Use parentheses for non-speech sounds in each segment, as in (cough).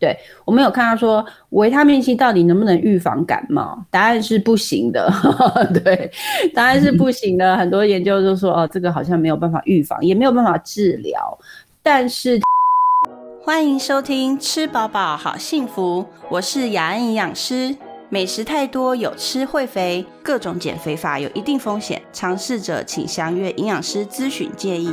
对我们有看到说维他命 C 到底能不能预防感冒？答案是不行的。(laughs) 对，答案是不行的。很多研究都说哦，这个好像没有办法预防，也没有办法治疗。但是，欢迎收听吃饱饱好幸福，我是雅安营养师。美食太多有吃会肥，各种减肥法有一定风险，尝试者请详阅营养师咨询建议。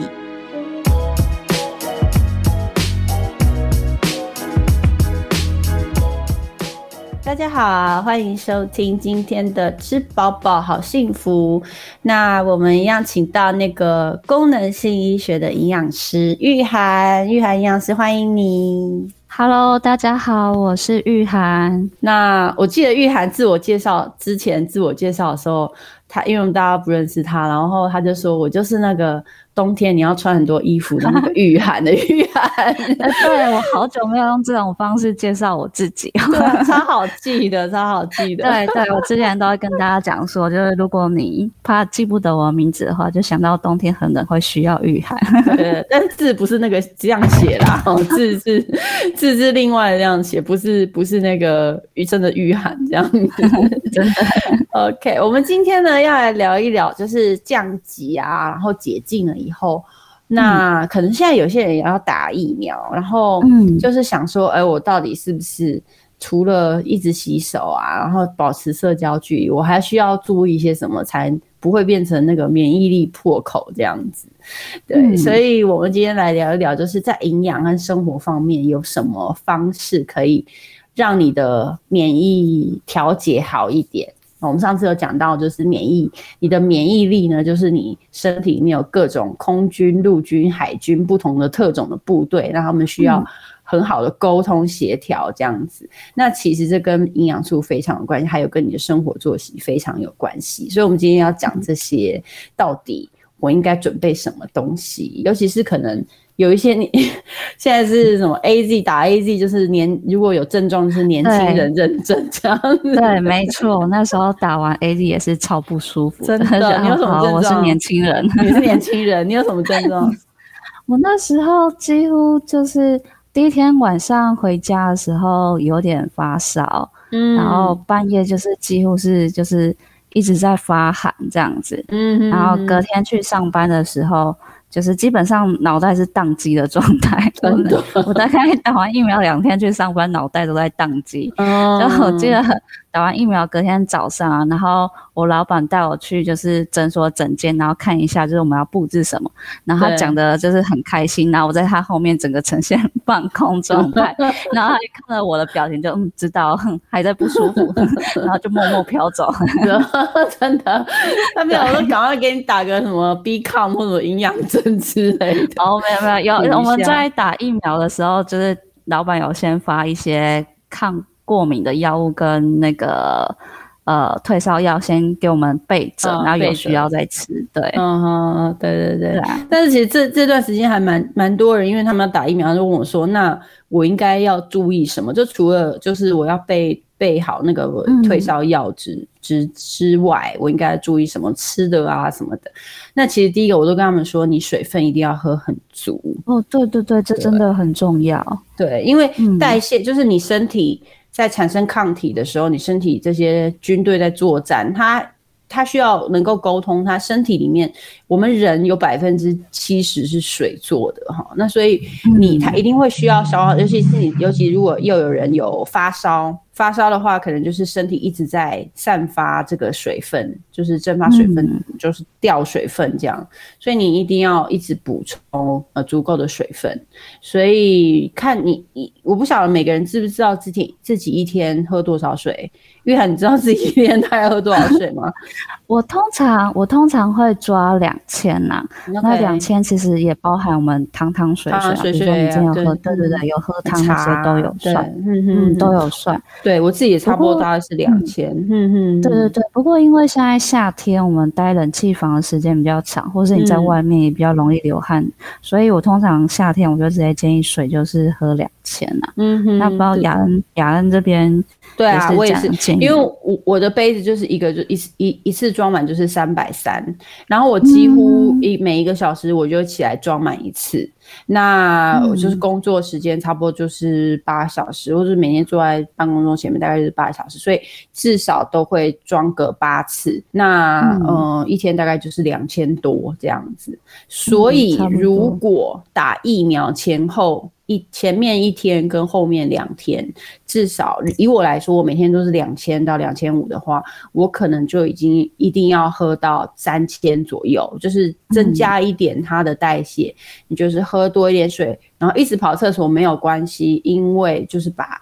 大家好，欢迎收听今天的吃饱饱好幸福。那我们一样请到那个功能性医学的营养师玉涵，玉涵营养师欢迎你。Hello，大家好，我是玉涵。那我记得玉涵自我介绍之前自我介绍的时候，他因为大家不认识他，然后他就说我就是那个。冬天你要穿很多衣服的那个御寒的御寒，(laughs) 对我好久没有用这种方式介绍我自己，超好记的，超好记的。对对，我之前都会跟大家讲说，就是如果你怕记不得我名字的话，就想到冬天很冷会需要御寒。对，但字不是那个这样写啦，(laughs) 字是字是另外这样写，不是不是那个余生的御寒这样子。(laughs) 真的。OK，我们今天呢要来聊一聊，就是降级啊，然后解禁了。以后，那可能现在有些人也要打疫苗，然后嗯就是想说，哎，我到底是不是除了一直洗手啊，然后保持社交距离，我还需要注意一些什么，才不会变成那个免疫力破口这样子？对，所以我们今天来聊一聊，就是在营养和生活方面有什么方式可以让你的免疫调节好一点。我们上次有讲到，就是免疫，你的免疫力呢，就是你身体里面有各种空军、陆军、海军不同的特种的部队，那他们需要很好的沟通协调这样子。那其实这跟营养素非常有关系，还有跟你的生活作息非常有关系。所以，我们今天要讲这些，到底我应该准备什么东西，尤其是可能。有一些你 (laughs) 现在是什么 A Z 打 A Z，就是年如果有症状是年轻人认证这样子。对，没错，那时候打完 A Z 也是超不舒服。真的，(laughs) 你有什么症状？我是年轻人，(laughs) 你是年轻人，你有什么症状？我那时候几乎就是第一天晚上回家的时候有点发烧，嗯，然后半夜就是几乎是就是一直在发寒这样子，嗯，然后隔天去上班的时候。就是基本上脑袋是宕机的状态，(laughs) 真的。我大概打完疫苗两天去上班，脑袋都在宕机。然后我记得打完疫苗隔天早上啊，然后我老板带我去就是诊所诊间，然后看一下就是我们要布置什么。然后他讲的就是很开心，然后我在他后面整个呈现放空状态。(laughs) 然后他一看到我的表情就嗯知道还在不舒服，(laughs) 然后就默默飘走。真的，他没有说赶快给你打个什么 B 抗或者营养针。之类的哦，没有没有，有我们在打疫苗的时候，就是老板有先发一些抗过敏的药物跟那个呃退烧药，先给我们备着，然后有需要再吃。对，嗯哼，对对对。但是其实这这段时间还蛮蛮多人，因为他们要打疫苗，就问我说：“那我应该要注意什么？”就除了就是我要备。备好那个退烧药之之之外，我应该注意什么吃的啊什么的？那其实第一个我都跟他们说，你水分一定要喝很足。哦，对对对，这真的很重要。对，因为代谢就是你身体在产生抗体的时候，你身体这些军队在作战，它。它需要能够沟通，它身体里面，我们人有百分之七十是水做的哈，那所以你他一定会需要消耗，尤其是你，尤其如果又有人有发烧，发烧的话，可能就是身体一直在散发这个水分，就是蒸发水分，就是掉水分这样，所以你一定要一直补充呃足够的水分，所以看你一我不晓得每个人知不知道自己自己一天喝多少水。玉涵，你知道自己一天大概喝多少水吗？(laughs) 我通常我通常会抓两千呐，那两千其实也包含我们汤汤水水，比如说你今天有喝，对对对，有喝汤那些都有算，嗯嗯，都有算。对我自己也差不多大概是两千，嗯嗯，对对对。不过因为现在夏天我们待冷气房的时间比较长，或是你在外面也比较容易流汗，所以我通常夏天我就直接建议水就是喝两千呐。嗯哼，那不知道雅恩雅恩这边。对啊，我也是，因为我我的杯子就是一个就一一一次装满就是三百三，然后我几乎一每一个小时我就起来装满一次，那我就是工作时间差不多就是八小时，或者每天坐在办公桌前面大概是八小时，所以至少都会装个八次。那嗯，一天大概就是两千多这样子。所以如果打疫苗前后。一前面一天跟后面两天，至少以我来说，我每天都是两千到两千五的话，我可能就已经一定要喝到三千左右，就是增加一点它的代谢。你就是喝多一点水，然后一直跑厕所没有关系，因为就是把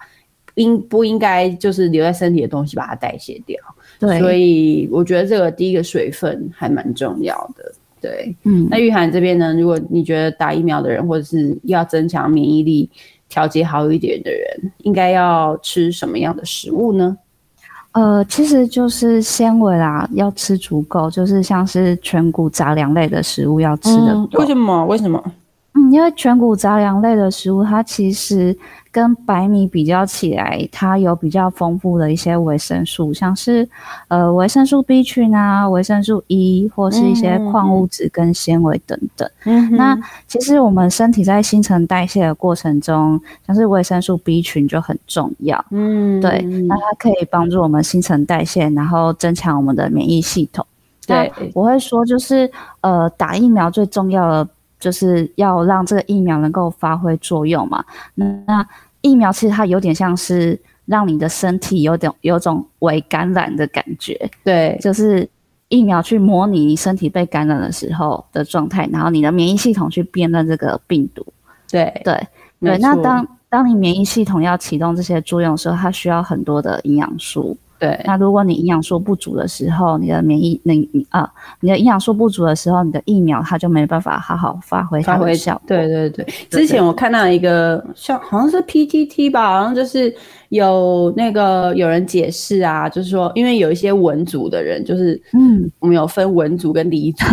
应不应该就是留在身体的东西把它代谢掉。对，所以我觉得这个第一个水分还蛮重要的。对，嗯，那玉涵这边呢？如果你觉得打疫苗的人，或者是要增强免疫力、调节好一点的人，应该要吃什么样的食物呢？呃，其实就是纤维啦，要吃足够，就是像是全谷杂粮类的食物要吃的。为什么？为什么？嗯，因为全谷杂粮类的食物，它其实。跟白米比较起来，它有比较丰富的一些维生素，像是呃维生素 B 群啊、维生素 E 或是一些矿物质跟纤维等等。那其实我们身体在新陈代谢的过程中，像是维生素 B 群就很重要。嗯，对，那它可以帮助我们新陈代谢，然后增强我们的免疫系统。对，我会说就是呃打疫苗最重要的就是要让这个疫苗能够发挥作用嘛。那疫苗其实它有点像是让你的身体有点有种微感染的感觉，对，就是疫苗去模拟你身体被感染的时候的状态，然后你的免疫系统去辨认这个病毒，对对对。那当当你免疫系统要启动这些作用的时候，它需要很多的营养素。对，那如果你营养素不足的时候，你的免疫你你啊，你的营养素不足的时候，你的疫苗它就没办法好好发挥发挥效。对对对，之前我看到一个像好像是 PTT 吧，好像就是有那个有人解释啊，就是说因为有一些文组的人，就是嗯，我们有分文组跟理组，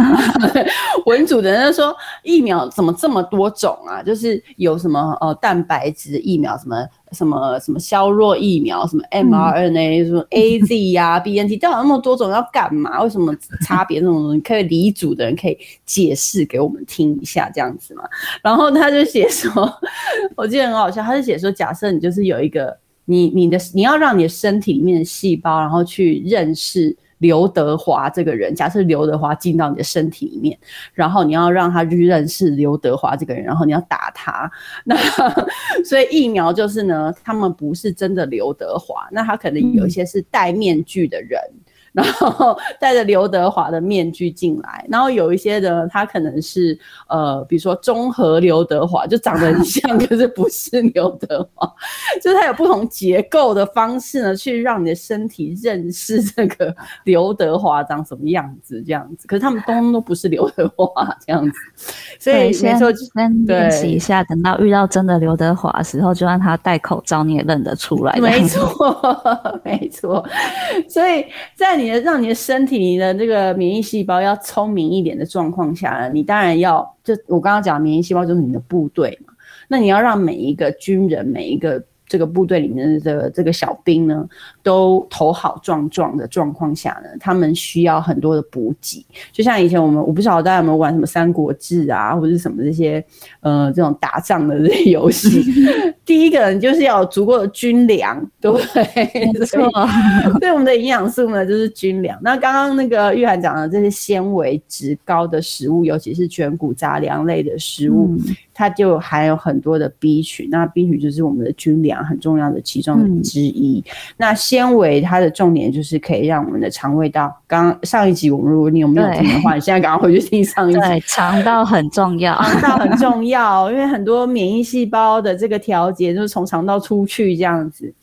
(laughs) 文组的人说疫苗怎么这么多种啊？就是有什么呃蛋白质疫苗什么。什么什么削弱疫苗，什么 mRNA，什么 (laughs) AZ 呀，BNT，到底那么多种要干嘛？为什么差别那种东西？可以理组的人可以解释给我们听一下，这样子嘛？然后他就写说，(laughs) 我记得很好笑，他就写说，假设你就是有一个你你的你要让你的身体里面的细胞，然后去认识。刘德华这个人，假设刘德华进到你的身体里面，然后你要让他去认识刘德华这个人，然后你要打他，(laughs) 那所以疫苗就是呢，他们不是真的刘德华，那他可能有一些是戴面具的人。然后戴着刘德华的面具进来，然后有一些的他可能是呃，比如说综合刘德华，就长得很像，可是不是刘德华，(laughs) 就是他有不同结构的方式呢，去让你的身体认识这个刘德华长什么样子，这样子。可是他们通通都不是刘德华这样子，所以没错，先练习一下，等到遇到真的刘德华的时候，就让他戴口罩，你也认得出来。没错，没错，所以在你。你的让你的身体你的这个免疫细胞要聪明一点的状况下呢，你当然要就我刚刚讲免疫细胞就是你的部队嘛，那你要让每一个军人每一个。这个部队里面的这个小兵呢，都头好壮壮的状况下呢，他们需要很多的补给。就像以前我们，我不晓得大家有没有玩什么《三国志》啊，或者什么这些呃这种打仗的这些游戏。(laughs) 第一个人就是要有足够的军粮，对不对？没错。(laughs) 对我们的营养素呢，就是军粮。那刚刚那个玉涵讲的这些纤维值高的食物，尤其是全谷杂粮类的食物。它就含有很多的 B 群，那 B 群就是我们的军粮很重要的其中之一。那纤维它的重点就是可以让我们的肠胃道，刚上一集我们如果你有没有听的话，你现在赶快回去听上一集。对，肠道很重要，(laughs) 肠道很重要，因为很多免疫细胞的这个调节就是从肠道出去这样子。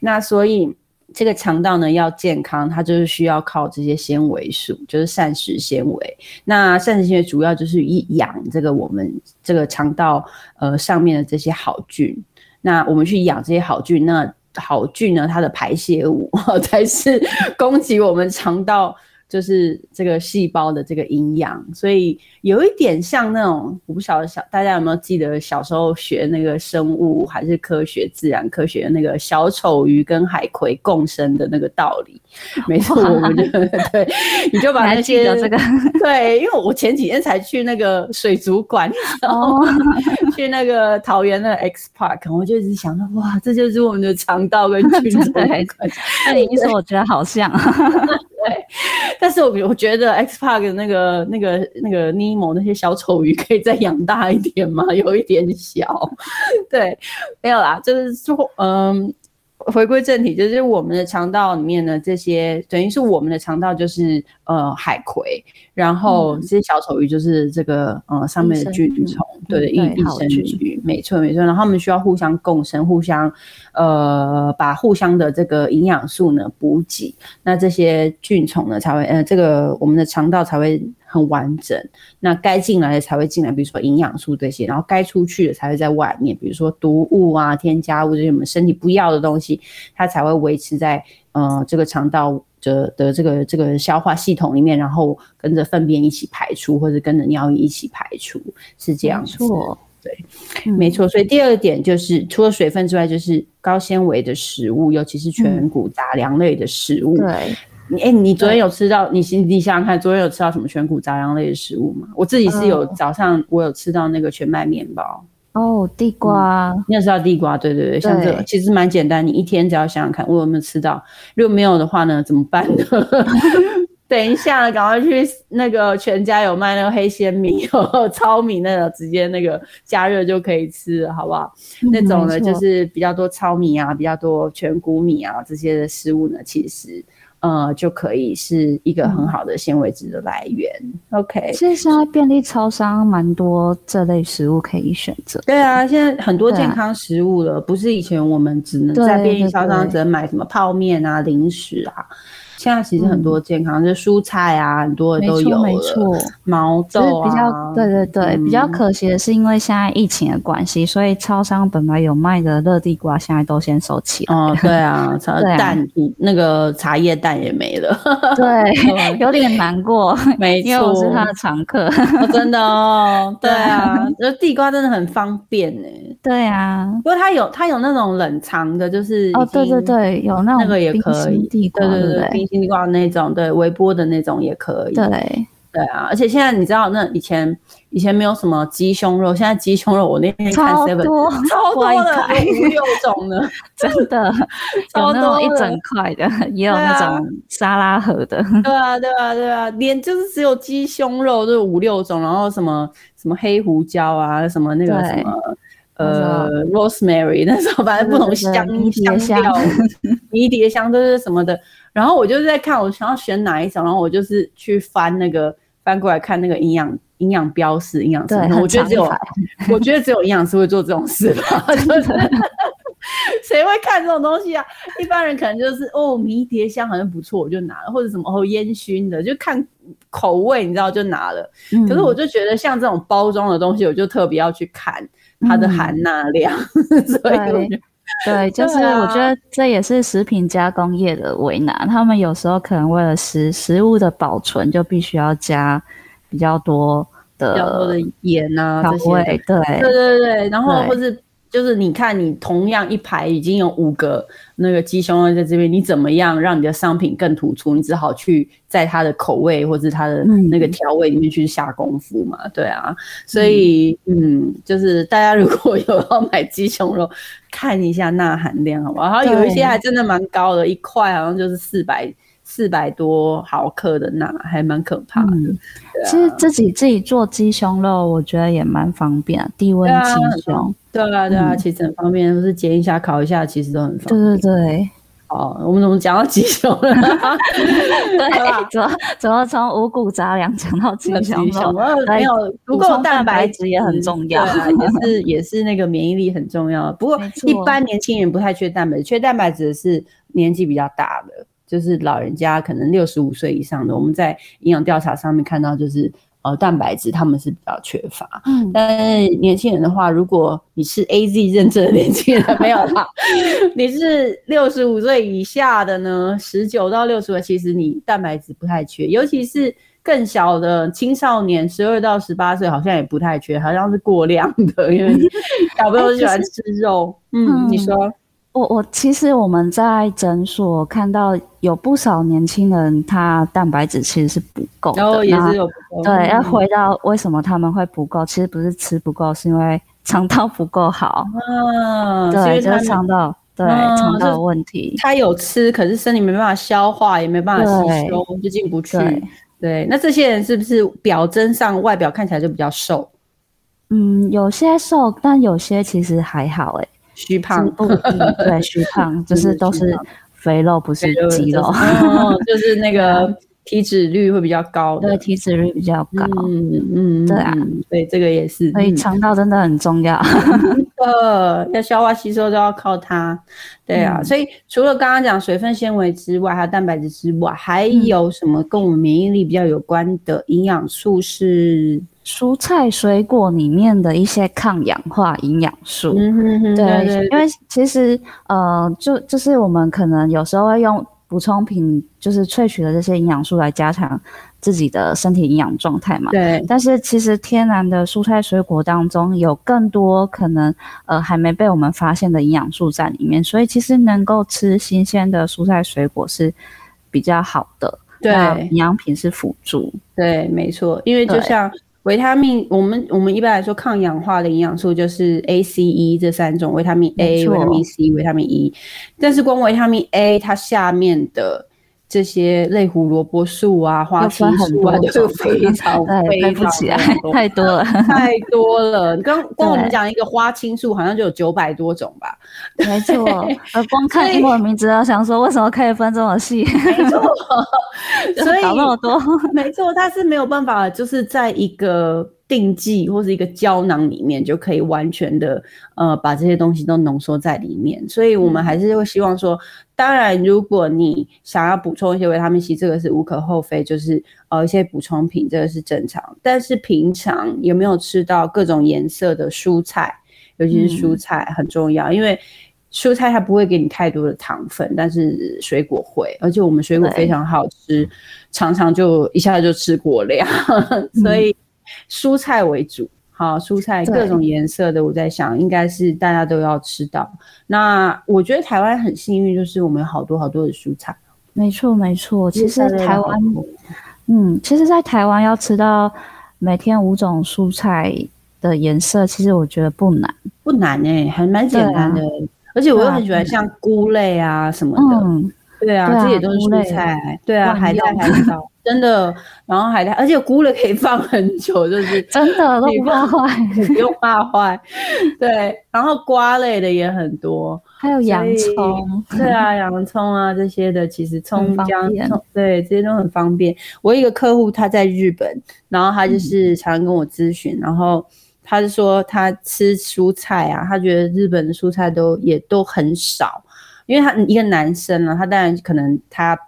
那所以。这个肠道呢要健康，它就是需要靠这些纤维素，就是膳食纤维。那膳食纤维主要就是以养这个我们这个肠道呃上面的这些好菌。那我们去养这些好菌，那好菌呢它的排泄物 (laughs) 才是 (laughs) 供给我们肠道就是这个细胞的这个营养，所以有一点像那种我不晓得小大家有没有记得小时候学那个生物还是科学自然科学那个小丑鱼跟海葵共生的那个道理。(laughs) 没错，我们就对，你就把那些这个对，因为我前几天才去那个水族馆，哦，(laughs) 去那个桃园的 X Park，我就一直想到哇，这就是我们的肠道跟 (laughs) 菌种的。那你一说，我觉得好像。对，(laughs) 但是我我觉得 X Park 的那个那个那个尼莫那些小丑鱼可以再养大一点吗？有一点小，(laughs) 对，没有啦，就是说，嗯。回归正题，就是我们的肠道里面的这些，等于是我们的肠道就是呃海葵，然后这些小丑鱼就是这个呃上面的菌虫，对，益益生菌，没错没错。然后他们需要互相共生，互相呃把互相的这个营养素呢补给，那这些菌虫呢才会呃这个我们的肠道才会。很完整，那该进来的才会进来，比如说营养素这些，然后该出去的才会在外面，比如说毒物啊、添加物这些我们身体不要的东西，它才会维持在呃这个肠道的的这个这个消化系统里面，然后跟着粪便一起排出，或者跟着尿液一起排出，是这样子。对，没错。所以第二点就是，除了水分之外，就是高纤维的食物，尤其是全谷杂粮类的食物。对。你哎，你昨天有吃到？你心你想想看，昨天有吃到什么全谷杂粮类的食物吗？我自己是有早上我有吃到那个全麦面包哦，地瓜，你有吃到地瓜？对对对，像这个其实蛮简单，你一天只要想想看，我有没有吃到？如果没有的话呢，怎么办呢？(laughs) 等一下，赶快去那个全家有卖那个黑鲜米、(laughs) 糙米那个，直接那个加热就可以吃了，好不好？那种呢，就是比较多糙米啊，比较多全谷米啊这些的食物呢，其实。呃，就可以是一个很好的纤维质的来源。OK，其实现在便利超商蛮多这类食物可以选择。对啊，现在很多健康食物了，不是以前我们只能在便利超商只能买什么泡面啊、零食啊。现在其实很多健康，就蔬菜啊，很多都有没错，毛豆啊。比较对对对，比较可惜的是，因为现在疫情的关系，所以超商本来有卖的热地瓜，现在都先收起了。哦，对啊，(laughs) 茶蛋那个茶叶蛋也没了。对，(laughs) 有点难过。(laughs) 没错，因为我是他的常客。真的哦。对啊，这地瓜真的很方便呢。对啊，不过它有它有那种冷藏的，就是哦，对对对，有那那个也可以。地瓜，对对对。地瓜那种，对微波的那种也可以。对对啊，而且现在你知道，那以前以前没有什么鸡胸肉，现在鸡胸肉我那天看 seven 超多的，五六种呢，真的 (laughs) 有那种一整块的，也有那种沙拉盒的。对啊，对啊，对啊，连就是只有鸡胸肉都有五六种，然后什么什么黑胡椒啊，什么那个什么。呃，rosemary 那时候 (laughs) 反正不同香香料，迷迭香都是什么的。然后我就是在看，我想要选哪一种，然后我就是去翻那个翻过来看那个营养营养标识，营养师。我觉得只有我觉得只有营养师会做这种事吧。(laughs) 谁会看这种东西啊？一般人可能就是哦，迷迭香好像不错，我就拿了，或者什么哦烟熏的，就看口味，你知道就拿了。可是我就觉得像这种包装的东西，我就特别要去看。它的含钠量，(laughs) 所以对，就是我觉得这也是食品加工业的为难。他们有时候可能为了食食物的保存，就必须要加比较多的比较多的盐啊调味。对对对对，然后或是。就是你看，你同样一排已经有五个那个鸡胸肉在这边，你怎么样让你的商品更突出？你只好去在它的口味或者它的那个调味里面去下功夫嘛，对啊。所以，嗯，就是大家如果有要买鸡胸肉，看一下钠含量好不好？然后有一些还真的蛮高的，一块好像就是四百。四百多毫克的钠还蛮可怕的。其实自己自己做鸡胸肉，我觉得也蛮方便，低温鸡胸。对啊，对啊，其实很方便，就是煎一下、烤一下，其实都很方便。对对对。哦，我们怎么讲到鸡胸了？(laughs) 对，怎么怎么从五谷杂粮讲到鸡胸肉？(laughs) 没有，不够蛋白质也很重要，也是 (laughs) 也是那个免疫力很重要。不过一般年轻人不太缺蛋白质，缺蛋白质的是年纪比较大的。就是老人家可能六十五岁以上的，我们在营养调查上面看到，就是呃蛋白质，他们是比较缺乏。嗯，但是年轻人的话，如果你是 A Z 认证的年轻人，(laughs) 没有啦，你是六十五岁以下的呢，十九到六十岁，其实你蛋白质不太缺，尤其是更小的青少年，十二到十八岁好像也不太缺，好像是过量的，因为 (laughs) 小朋友喜欢吃肉。嗯，你说。我我其实我们在诊所看到有不少年轻人，他蛋白质其实是不够的，然后也是有。对，要回到为什么他们会不够，其实不是吃不够，是因为肠道不够好。嗯，对，就是肠道对肠道问题。他有吃，可是身体没办法消化，也没办法吸收，就进不去。对，那这些人是不是表征上外表看起来就比较瘦？嗯，有些瘦，但有些其实还好，哎。虚胖。不对，(laughs) 虚胖就是都是肥肉，不是肌肉，(laughs) 就是那个体脂率会比较高，对，体脂率比较高，嗯嗯，对啊，对，这个也是，所以肠道真的很重要，呃，要消化吸收都要靠它，对啊，所以除了刚刚讲水分纤维之外，还有蛋白质之外，还有什么跟我们免疫力比较有关的营养素是？蔬菜水果里面的一些抗氧化营养素，对，因为其实呃，就就是我们可能有时候会用补充品，就是萃取的这些营养素来加强自己的身体营养状态嘛。对。但是其实天然的蔬菜水果当中有更多可能呃还没被我们发现的营养素在里面，所以其实能够吃新鲜的蔬菜水果是比较好的。对。营养品是辅助。对，没错，因为就像。维他命，我们我们一般来说抗氧化的营养素就是 A、C、E 这三种，维他命 A、维他命 C、维他命 E。但是光维他命 A 它下面的这些类胡萝卜素啊、花青素啊，就非常 (laughs) 背不起来，太多了，(laughs) 太多了。刚光我们讲一个花青素，好像就有九百多种吧？没错，呃，光看英文名字，要想说为什么可以分这么细？没错，(laughs) 所以搞那么多，没错，它是没有办法，就是在一个。定剂或是一个胶囊里面就可以完全的呃把这些东西都浓缩在里面，所以我们还是会希望说，当然如果你想要补充一些维他命 C，这个是无可厚非，就是呃一些补充品这个是正常。但是平常有没有吃到各种颜色的蔬菜，尤其是蔬菜很重要，因为蔬菜它不会给你太多的糖分，但是水果会，而且我们水果非常好吃，常常就一下子就吃过量，(laughs) 所以。蔬菜为主，好，蔬菜各种颜色的，我在想应该是大家都要吃到。那我觉得台湾很幸运，就是我们有好多好多的蔬菜。没错，没错。其实台湾，嗯，其实，在台湾要吃到每天五种蔬菜的颜色，其实我觉得不难，不难哎，还蛮简单的。而且我又很喜欢像菇类啊什么的。对啊，这些都是蔬菜。对啊，海带、海藻。真的，然后海带，而且菇类可以放很久，就是真的都不怕坏，不用怕坏。对，然后瓜类的也很多，还有洋葱，对啊，洋葱啊这些的，其实葱姜葱，对，这些都很方便。我一个客户他在日本，然后他就是常常跟我咨询，然后他就说他吃蔬菜啊，他觉得日本的蔬菜都也都很少，因为他一个男生呢，他当然可能他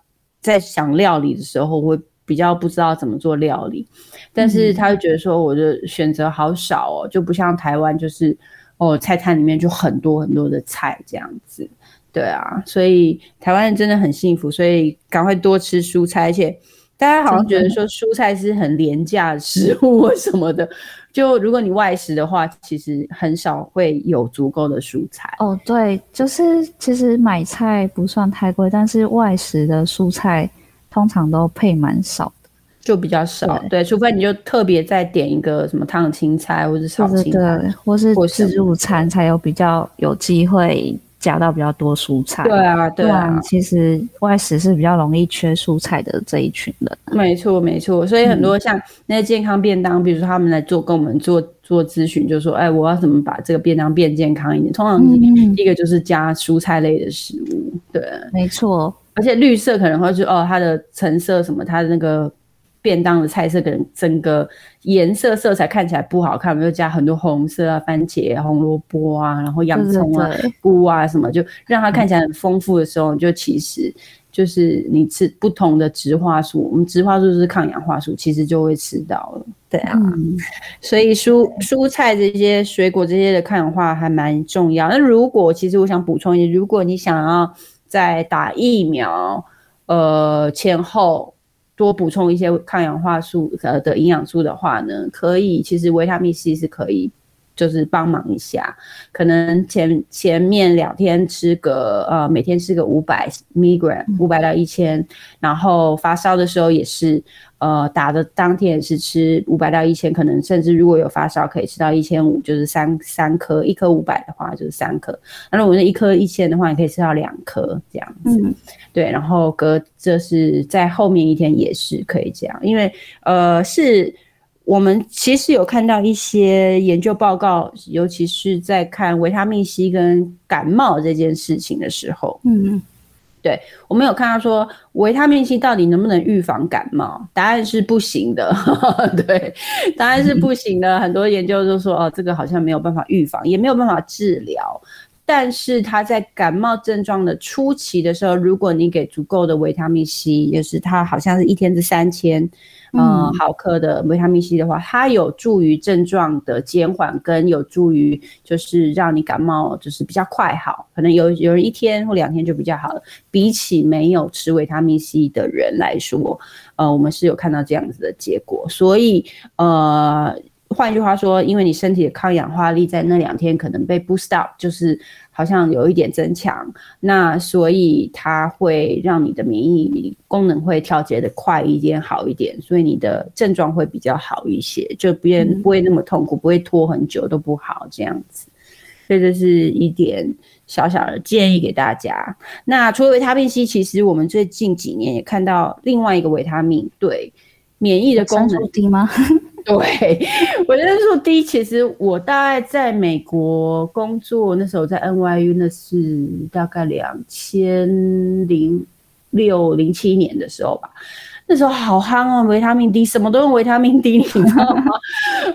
在想料理的时候会。比较不知道怎么做料理，但是他会觉得说我的选择好少哦，就不像台湾，就是哦菜摊里面就很多很多的菜这样子，对啊，所以台湾人真的很幸福，所以赶快多吃蔬菜，而且大家好像觉得说蔬菜是很廉价的食物什么的，就如果你外食的话，其实很少会有足够的蔬菜。哦，对，就是其实买菜不算太贵，但是外食的蔬菜。通常都配蛮少的，就比较少。对，除非你就特别再点一个什么烫青菜，或者炒青菜，或是自助餐，才有比较有机会加到比较多蔬菜。对啊，对啊。其实外食是比较容易缺蔬菜的这一群人。没错，没错。所以很多像那些健康便当，比如说他们来做跟我们做做咨询，就说：“哎，我要怎么把这个便当变健康一点？”通常第一个就是加蔬菜类的食物。对，没错。而且绿色可能会是哦，它的成色什么，它的那个便当的菜色可能整个颜色色彩看起来不好看，我们就加很多红色啊，番茄、红萝卜啊，然后洋葱啊、菇啊什么，就让它看起来很丰富的时候，就其实就是你吃不同的植化素，我们植化素是抗氧化素，其实就会吃到了。对啊，所以蔬蔬菜这些水果这些的抗氧化还蛮重要。那如果其实我想补充一下，如果你想要在打疫苗呃前后多补充一些抗氧化素呃的营养素的话呢，可以，其实维他命 C 是可以。就是帮忙一下，可能前前面两天吃个呃，每天吃个五百 milligram，五百到一千，然后发烧的时候也是，呃，打的当天也是吃五百到一千，可能甚至如果有发烧可以吃到一千五，就是三三颗，一颗五百的话就是三颗，那如果是一颗一千的话，你可以吃到两颗这样子，对，然后隔这是在后面一天也是可以这样，因为呃是。我们其实有看到一些研究报告，尤其是在看维他命 C 跟感冒这件事情的时候，嗯，对，我们有看到说维他命 C 到底能不能预防感冒？答案是不行的，(laughs) 对，答案是不行的。很多研究都说，哦，这个好像没有办法预防，也没有办法治疗。但是它在感冒症状的初期的时候，如果你给足够的维他命 C，也是它好像是一天是三千嗯毫克的维他命 C 的话，它有助于症状的减缓，跟有助于就是让你感冒就是比较快好。可能有有人一天或两天就比较好了，比起没有吃维他命 C 的人来说，呃，我们是有看到这样子的结果。所以呃。换句话说，因为你身体的抗氧化力在那两天可能被 boost up，就是好像有一点增强，那所以它会让你的免疫功能会调节的快一点、好一点，所以你的症状会比较好一些，就不不会那么痛苦，不会拖很久都不好这样子。所以这是一点小小的建议给大家。那除了维他命 C，其实我们最近几年也看到另外一个维他命对免疫的功能低吗？(laughs) 对，维生素 D，其实我大概在美国工作那时候，在 NYU，那是大概两千零六零七年的时候吧。那时候好憨哦，维他命 D，什么都用维他命 D，你知道吗？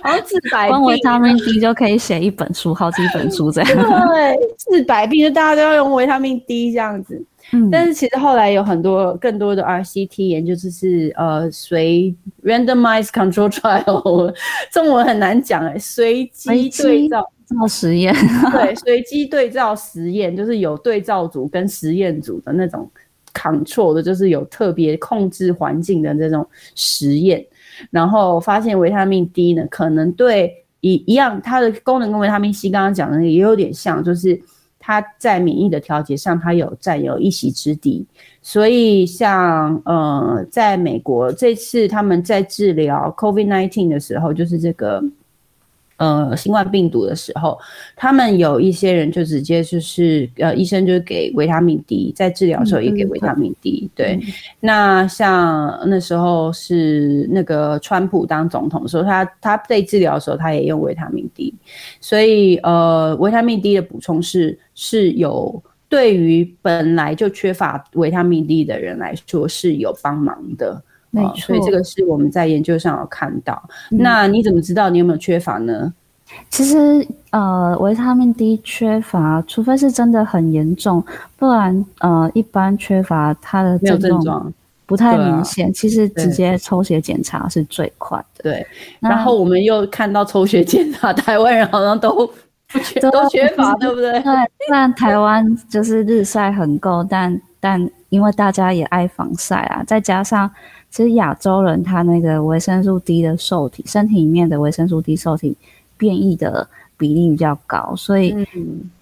好像治百病，维他命 D 就可以写一本书，好几本书这样。(laughs) 对，治百病就大家都要用维他命 D 这样子。但是其实后来有很多更多的 RCT 研究，就是呃随 randomized control trial，(laughs) 中文很难讲哎，随机对照照实验，(laughs) 对，随机对照实验，就是有对照组跟实验组的那种 control 的，就是有特别控制环境的这种实验，然后发现维他命 D 呢，可能对一一样，它的功能跟维他命 C 刚刚讲的也有点像，就是。它在免疫的调节上，它有占有一席之地，所以像呃，在美国这次他们在治疗 COVID-19 的时候，就是这个。呃，新冠病毒的时候，他们有一些人就直接就是呃，医生就给维他命 D，在治疗的时候也给维他命 D。对，那像那时候是那个川普当总统的时候，他他被治疗的时候，他也用维他命 D。所以呃，维他命 D 的补充是是有对于本来就缺乏维他命 D 的人来说是有帮忙的。没错，所以这个是我们在研究上有看到。那你怎么知道你有没有缺乏呢？其实，呃，维他命 D 缺乏，除非是真的很严重，不然，呃，一般缺乏它的症状不太明显。其实直接抽血检查是最快的。对，然后我们又看到抽血检查，(laughs) 台湾人好像都缺都缺乏，(laughs) 对不对？对，虽然台湾就是日晒很够，但但因为大家也爱防晒啊，再加上。其实亚洲人他那个维生素 D 的受体，身体里面的维生素 D 受体变异的。比例比较高，所以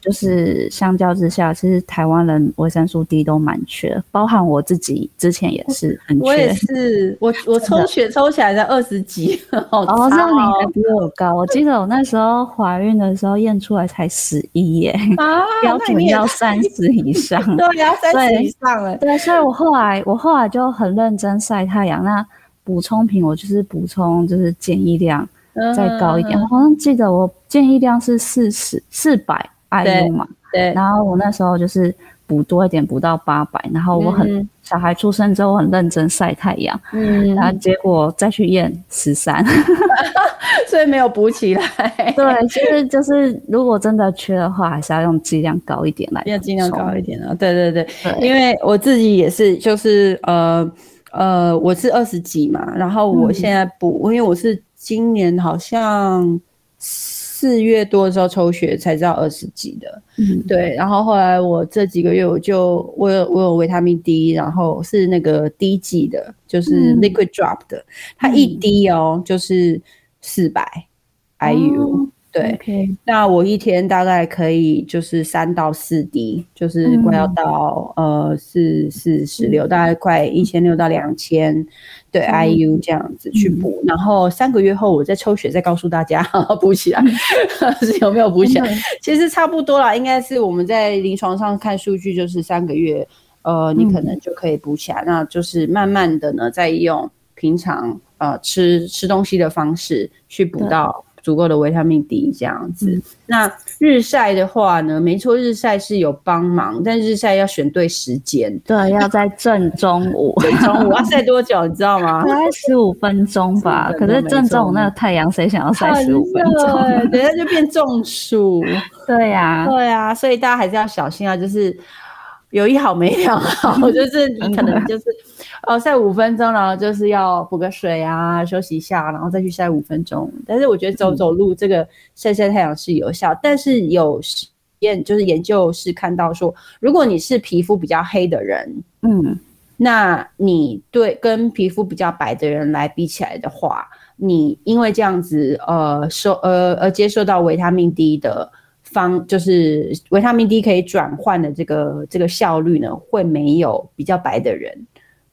就是相较之下，其实台湾人维生素 D 都蛮缺，包含我自己之前也是很缺。我也是，我 (laughs) 我抽血抽起来才二十几，(laughs) 哦，这样你还比我高。我记得我那时候怀孕的时候验出来才十一耶，啊 (laughs) 标准要三十以上。对，要三十以上了。对，所以我后来我后来就很认真晒太阳。那补充品我就是补充就是建议量。再高一点，我好像记得我建议量是四十四百 IU 嘛，对。然后我那时候就是补多一点，补到八百。然后我很小孩出生之后我很认真晒太阳，嗯。然后结果再去验十三，(laughs) 所以没有补起来。(laughs) 对，其实就是如果真的缺的话，还是要用剂量高一点来，要剂量高一点啊。对对对，因为我自己也是，就是呃。呃，我是二十几嘛，然后我现在补，因为我是今年好像四月多的时候抽血才知道二十几的，嗯，对，然后后来我这几个月我就我有我有维他命 D，然后是那个滴剂的，就是 liquid drop 的，它一滴哦就是四百 IU。对，那我一天大概可以就是三到四滴，就是快要到呃四四十六，大概快一千六到两千，对，IU 这样子去补，然后三个月后我再抽血再告诉大家 (laughs) 补起来 (laughs) 是有没有补起来，其实差不多啦，应该是我们在临床上看数据就是三个月，呃，你可能就可以补起来，那就是慢慢的呢再用平常呃吃吃东西的方式去补到。足够的维他命 D 这样子，那日晒的话呢？没错，日晒是有帮忙，但日晒要选对时间，对，要在正中午。(laughs) 正中午要晒多久？你知道吗？大概十五分钟吧。可是正中午那个太阳，谁想要晒十五分钟？(laughs) 等下就变中暑。对呀，对呀，所以大家还是要小心啊，就是。有一好没两好，(laughs) 就是你可能就是，哦，晒五分钟，然后就是要补个水啊，休息一下，然后再去晒五分钟。但是我觉得走走路这个晒晒太阳是有效，但是有实验就是研究是看到说，如果你是皮肤比较黑的人，嗯，那你对跟皮肤比较白的人来比起来的话，你因为这样子，呃，受呃呃接受到维他命 D 的。方就是维他命 D 可以转换的这个这个效率呢，会没有比较白的人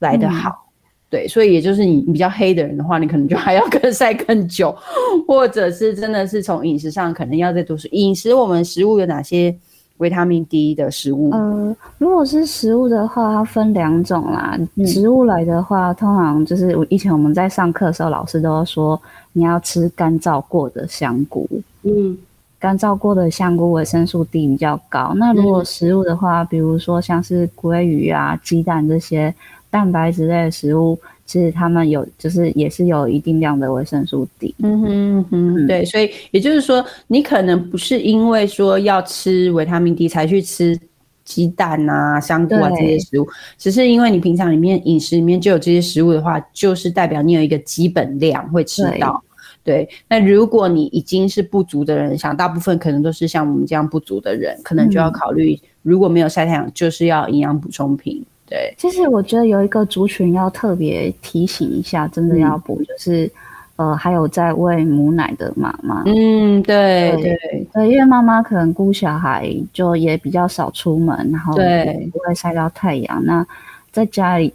来得好，对，所以也就是你比较黑的人的话，你可能就还要更晒更久，(laughs) 或者是真的是从饮食上可能要再多吃饮食。我们食物有哪些维他命 D 的食物？呃，如果是食物的话，它分两种啦。植物来的话，通常就是以前我们在上课的时候，老师都说你要吃干燥过的香菇。嗯。干燥过的香菇维生素 D 比较高。那如果食物的话，比如说像是鲑鱼啊、鸡蛋这些蛋白质类的食物，其实它们有就是也是有一定量的维生素 D。嗯哼哼，对，所以也就是说，你可能不是因为说要吃维他命 D 才去吃鸡蛋啊、香菇啊这些食物，只是因为你平常里面饮食里面就有这些食物的话，就是代表你有一个基本量会吃到。对，那如果你已经是不足的人，想大部分可能都是像我们这样不足的人，可能就要考虑，如果没有晒太阳，就是要营养补充品。对，其实我觉得有一个族群要特别提醒一下，真的要补，就是呃，还有在喂母奶的妈妈。嗯，对对对，因为妈妈可能顾小孩就也比较少出门，然后不会晒到太阳。那在家里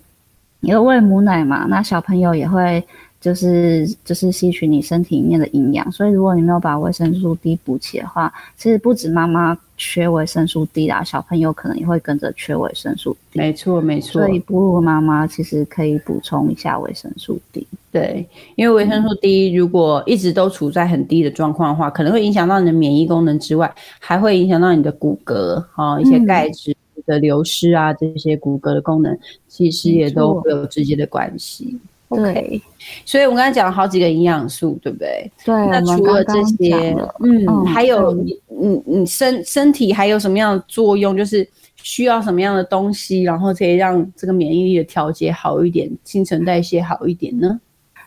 因为喂母奶嘛，那小朋友也会。就是就是吸取你身体里面的营养，所以如果你没有把维生素 D 补齐的话，其实不止妈妈缺维生素 D 啦，小朋友可能也会跟着缺维生素 D。没错没错，所以哺乳妈妈其实可以补充一下维生素 D。对，因为维生素 D 如果一直都处在很低的状况的话，可能会影响到你的免疫功能之外，还会影响到你的骨骼啊，一些钙质的流失啊，这些骨骼的功能其实也都会有直接的关系。对，所以我们刚才讲了好几个营养素，对不对？对。那除了这些，嗯，还有你，你，你身身体还有什么样的作用？就是需要什么样的东西，然后可以让这个免疫力的调节好一点，新陈代谢好一点呢？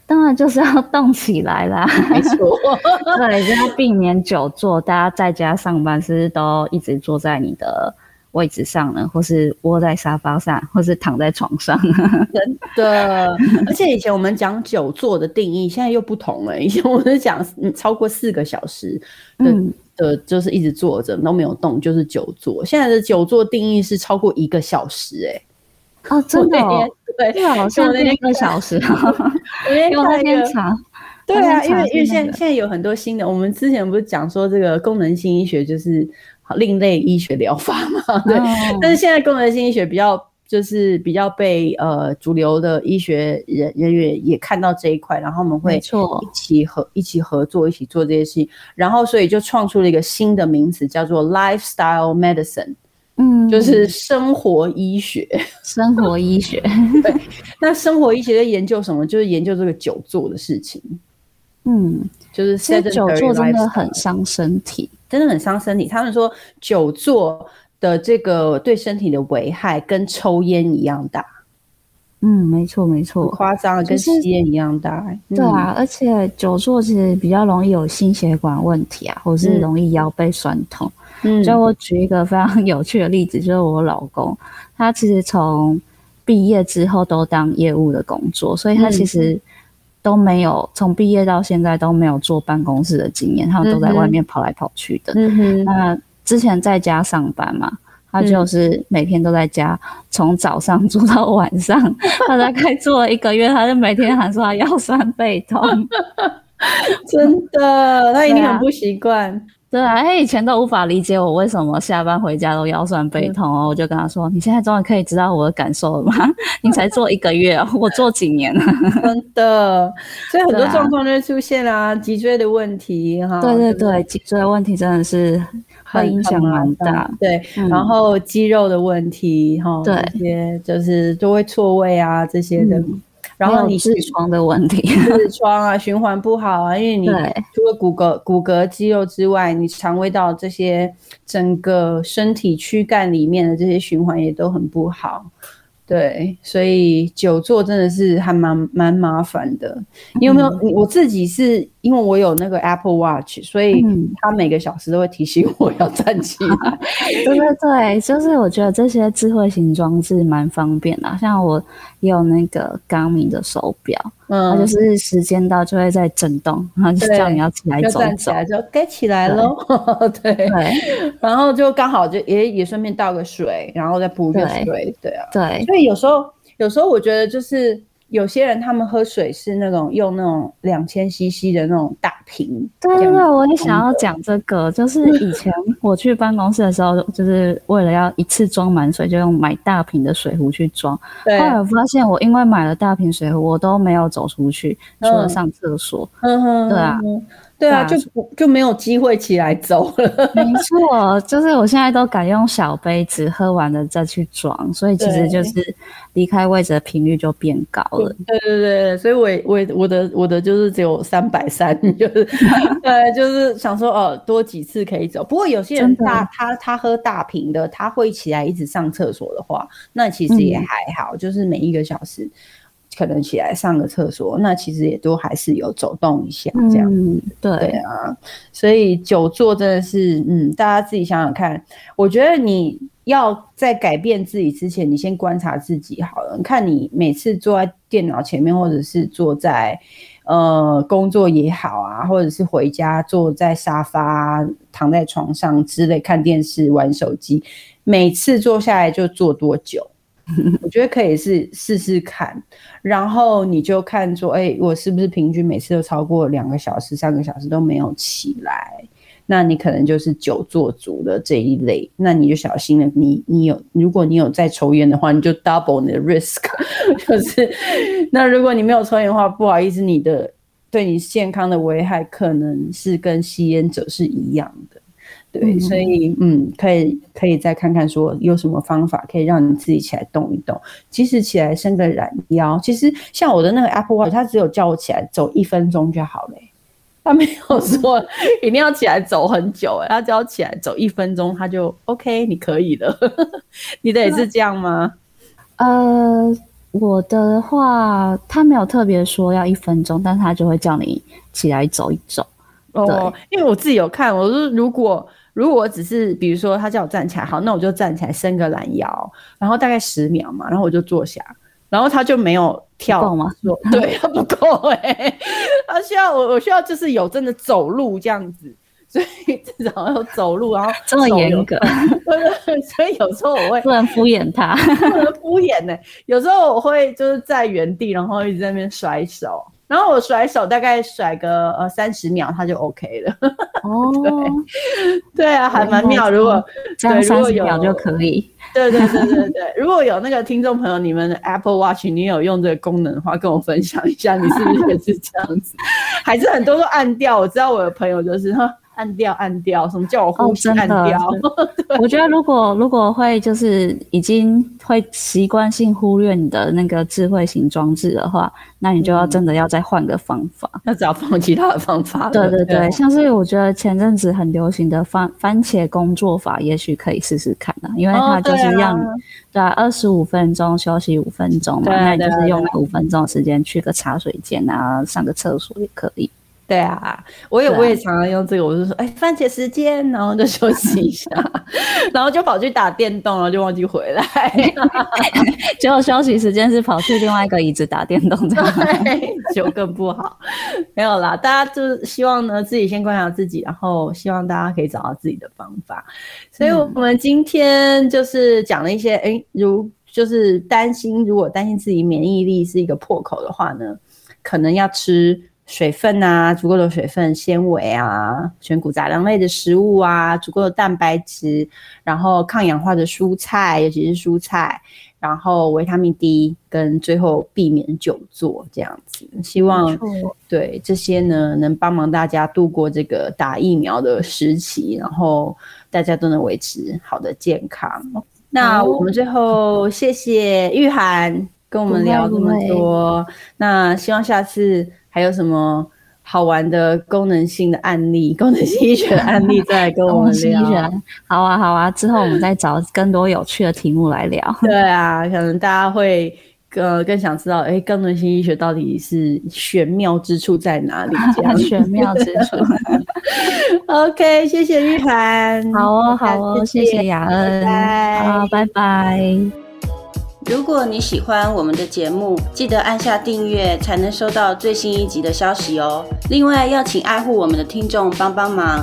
当然就是要动起来啦，(laughs) 没错。(laughs) 对，就要避免久坐。大家在家上班是不是都一直坐在你的？位置上呢，或是窝在沙发上，(laughs) 或是躺在床上，(laughs) 真的。而且以前我们讲久坐的定义，现在又不同了。以前我们讲超过四个小时的的，就是一直坐着都没有动，就是久坐。现在的久坐定义是超过一个小时，哎，哦，(laughs) 真的，对，好像一个小时，因为那天长。对啊，因为因为现在现在有很多新的，我们之前不是讲说这个功能性医学就是。另类医学疗法嘛，对，但是现在功能性医学比较就是比较被呃主流的医学人人员也看到这一块，然后我们会一起合一起合作一起做这些事情，然后所以就创出了一个新的名词叫做 lifestyle medicine，嗯，就是生活医学，(laughs) 生活医学，对，那生活医学在研究什么？就是研究这个久坐的事情，嗯，就是久坐真的很伤身体。真的很伤身体。他们说久坐的这个对身体的危害跟抽烟一样大。嗯，没错没错，夸张，跟吸烟一样大。对啊，而且久坐其实比较容易有心血管问题啊，或是容易腰背酸痛。嗯，就我举一个非常有趣的例子，就是我老公，他其实从毕业之后都当业务的工作，所以他其实都没有从毕业到现在都没有坐办公室的经验，他们都在外面跑来跑去的。嗯哼，那之前在家上班嘛，他就是每天都在家，从早上做到晚上，他大概做了一个月，他就每天喊说他腰酸背痛，(laughs) 真的，他一定很不习惯。对啊，他以前都无法理解我为什么下班回家都腰酸背痛哦。我就跟他说：“你现在终于可以知道我的感受了吗？(laughs) 你才做一个月，我做几年了？真的，所以很多状况就会出现啊，脊椎的问题哈。对对对，脊椎的问题真的是会影响蛮大。对，然后肌肉的问题哈，这些就是都会错位啊，这些的。然后你痔疮的问题，(laughs) 痔疮啊，循环不好啊，因为你除了骨骼、骨骼、肌肉之外，你肠胃道这些整个身体躯干里面的这些循环也都很不好。对，所以久坐真的是还蛮蛮麻烦的。你有没有？我自己是因为我有那个 Apple Watch，所以它每个小时都会提醒我要站起来。(laughs) 对对对，就是我觉得这些智慧型装置蛮方便的，像我也有那个 Garmin 的手表。嗯，它就是时间到就会在震动，然后就叫你要起来走走，就该起来喽。(laughs) 对对，然后就刚好就也也顺便倒个水，然后再补个水。对啊，对，所以有时候有时候我觉得就是。有些人他们喝水是那种用那种两千 CC 的那种大瓶。对对对，我也想要讲这个，(laughs) 就是以前我去办公室的时候，就是为了要一次装满水，就用买大瓶的水壶去装。后来我发现，我因为买了大瓶水壶，我都没有走出去，除了上厕所。嗯哼，对啊。对啊，就就没有机会起来走了。(laughs) 没错，就是我现在都改用小杯子，喝完了再去装，所以其实就是离开位置的频率就变高了。对对对，所以我我我的我的就是只有三百三，(laughs) 就是对，就是想说哦，多几次可以走。不过有些人大他他喝大瓶的，他会起来一直上厕所的话，那其实也还好，就是每一个小时。可能起来上个厕所，那其实也都还是有走动一下这样。嗯，对啊，所以久坐真的是，嗯，大家自己想想看。我觉得你要在改变自己之前，你先观察自己好了。你看你每次坐在电脑前面，或者是坐在呃工作也好啊，或者是回家坐在沙发、躺在床上之类看电视、玩手机，每次坐下来就坐多久？我觉得可以是试试看，然后你就看说，哎，我是不是平均每次都超过两个小时、三个小时都没有起来？那你可能就是久坐族的这一类，那你就小心了。你你有，如果你有在抽烟的话，你就 double 你的 risk。(laughs) 就是，那如果你没有抽烟的话，不好意思，你的对你健康的危害可能是跟吸烟者是一样的。对，所以嗯，可以可以再看看说有什么方法可以让你自己起来动一动，即使起来伸个懒腰。其实像我的那个 Apple Watch，它只有叫我起来走一分钟就好了，它没有 (laughs) 说一定要起来走很久，它只要起来走一分钟，它就 OK，你可以了。(laughs) 你的也是这样吗？呃，我的话，它没有特别说要一分钟，但它就会叫你起来走一走。哦，因为我自己有看，我说如果。如果我只是比如说他叫我站起来，好，那我就站起来伸个懒腰，然后大概十秒嘛，然后我就坐下，然后他就没有跳吗？(laughs) 对，他不够哎，他需要我，我需要就是有真的走路这样子，所以至少要走路，然后这么严格，(laughs) 所以有时候我会不能敷衍他，(laughs) 不能敷衍呢。有时候我会就是在原地，然后一直在那边甩手。然后我甩手大概甩个呃三十秒，他就 OK 了。哦，(laughs) 对，对啊，还蛮妙。如果这样三十秒就可以。对对对对对，如果有那个听众朋友，你们的 Apple Watch 你有用这个功能的话，跟我分享一下，你是不是也是这样子？还是很多都按掉？我知道我的朋友就是哈，按掉按掉，什么叫我呼吸按掉？(laughs) 我觉得如果如果会就是已经会习惯性忽略你的那个智慧型装置的话，那你就要真的要再换个方法，(laughs) 要找放其他的方法。对对对，像是我觉得前阵子很流行的番番茄工作法，也许可以试试看啊，因为它就是让对啊，二十五分钟休息五分钟嘛，那你就是用五分钟的时间去个茶水间啊，上个厕所也可以。对啊，我也我也常常用这个，我就说，哎，番茄时间，然后就休息一下，(laughs) 然后就跑去打电动，然后就忘记回来，(laughs) 结果休息时间是跑去另外一个椅子打电动，这样 (laughs) 就更不好。没有啦，大家就是希望呢，自己先观察自己，然后希望大家可以找到自己的方法。所以，我们今天就是讲了一些，哎，如就是担心，如果担心自己免疫力是一个破口的话呢，可能要吃。水分啊，足够的水分、纤维啊，全谷杂粮类的食物啊，足够的蛋白质，然后抗氧化的蔬菜，尤其是蔬菜，然后维他命 D，跟最后避免久坐这样子。希望对这些呢，能帮忙大家度过这个打疫苗的时期，然后大家都能维持好的健康。那我们最后谢谢玉涵跟我们聊这么多，那希望下次。还有什么好玩的功能性的案例、(laughs) 功能性医学的案例，(laughs) 再来跟我们聊。好啊，好啊，之后我们再找更多有趣的题目来聊。对啊，可能大家会更更想知道，哎，功能性医学到底是玄妙之处在哪里？这样 (laughs) 玄妙之处。OK，谢谢玉涵。好哦，好哦，谢谢雅恩。好，拜拜。如果你喜欢我们的节目，记得按下订阅，才能收到最新一集的消息哦。另外，要请爱护我们的听众帮帮忙。